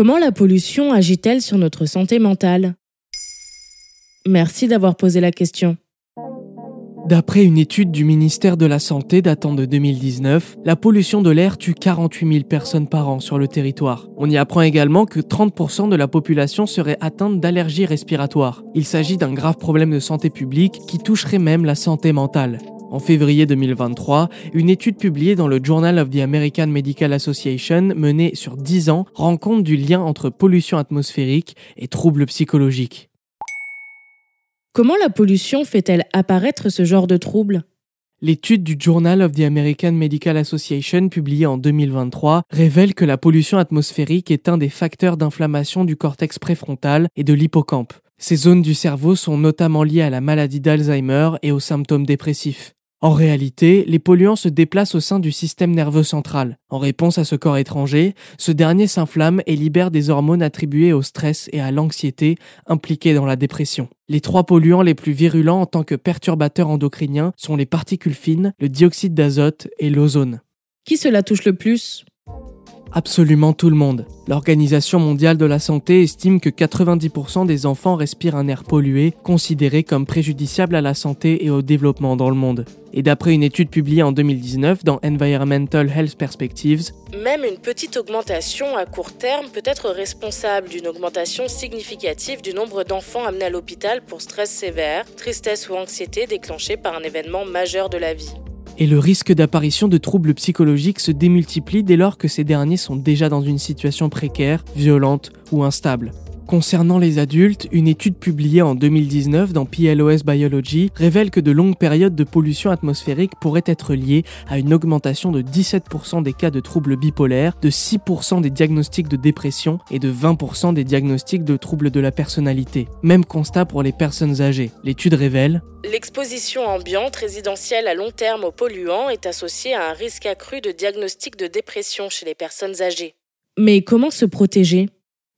Comment la pollution agit-elle sur notre santé mentale? Merci d'avoir posé la question. D'après une étude du ministère de la Santé datant de 2019, la pollution de l'air tue 48 000 personnes par an sur le territoire. On y apprend également que 30% de la population serait atteinte d'allergies respiratoires. Il s'agit d'un grave problème de santé publique qui toucherait même la santé mentale. En février 2023, une étude publiée dans le Journal of the American Medical Association menée sur 10 ans rend compte du lien entre pollution atmosphérique et troubles psychologiques. Comment la pollution fait-elle apparaître ce genre de troubles? L'étude du Journal of the American Medical Association publiée en 2023 révèle que la pollution atmosphérique est un des facteurs d'inflammation du cortex préfrontal et de l'hippocampe. Ces zones du cerveau sont notamment liées à la maladie d'Alzheimer et aux symptômes dépressifs. En réalité, les polluants se déplacent au sein du système nerveux central. En réponse à ce corps étranger, ce dernier s'inflamme et libère des hormones attribuées au stress et à l'anxiété impliquées dans la dépression. Les trois polluants les plus virulents en tant que perturbateurs endocriniens sont les particules fines, le dioxyde d'azote et l'ozone. Qui cela touche le plus? Absolument tout le monde. L'Organisation mondiale de la santé estime que 90% des enfants respirent un air pollué, considéré comme préjudiciable à la santé et au développement dans le monde. Et d'après une étude publiée en 2019 dans Environmental Health Perspectives, même une petite augmentation à court terme peut être responsable d'une augmentation significative du nombre d'enfants amenés à l'hôpital pour stress sévère, tristesse ou anxiété déclenchée par un événement majeur de la vie et le risque d'apparition de troubles psychologiques se démultiplie dès lors que ces derniers sont déjà dans une situation précaire, violente ou instable. Concernant les adultes, une étude publiée en 2019 dans PLOS Biology révèle que de longues périodes de pollution atmosphérique pourraient être liées à une augmentation de 17% des cas de troubles bipolaires, de 6% des diagnostics de dépression et de 20% des diagnostics de troubles de la personnalité. Même constat pour les personnes âgées. L'étude révèle L'exposition ambiante résidentielle à long terme aux polluants est associée à un risque accru de diagnostic de dépression chez les personnes âgées. Mais comment se protéger?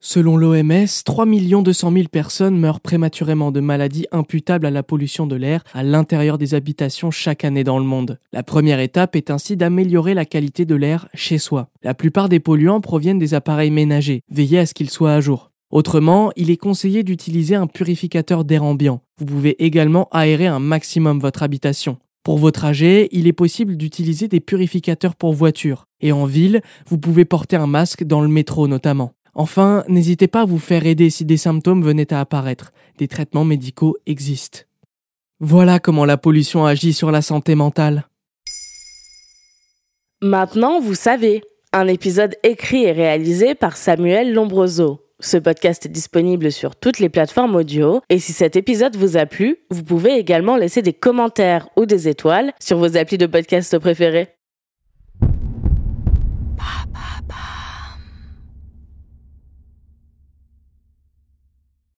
Selon l'OMS, 3 200 000 personnes meurent prématurément de maladies imputables à la pollution de l'air à l'intérieur des habitations chaque année dans le monde. La première étape est ainsi d'améliorer la qualité de l'air chez soi. La plupart des polluants proviennent des appareils ménagers. Veillez à ce qu'ils soient à jour. Autrement, il est conseillé d'utiliser un purificateur d'air ambiant. Vous pouvez également aérer un maximum votre habitation. Pour vos trajets, il est possible d'utiliser des purificateurs pour voiture. Et en ville, vous pouvez porter un masque dans le métro notamment. Enfin, n'hésitez pas à vous faire aider si des symptômes venaient à apparaître. Des traitements médicaux existent. Voilà comment la pollution agit sur la santé mentale. Maintenant, vous savez. Un épisode écrit et réalisé par Samuel Lombroso. Ce podcast est disponible sur toutes les plateformes audio et si cet épisode vous a plu, vous pouvez également laisser des commentaires ou des étoiles sur vos applis de podcast préférés.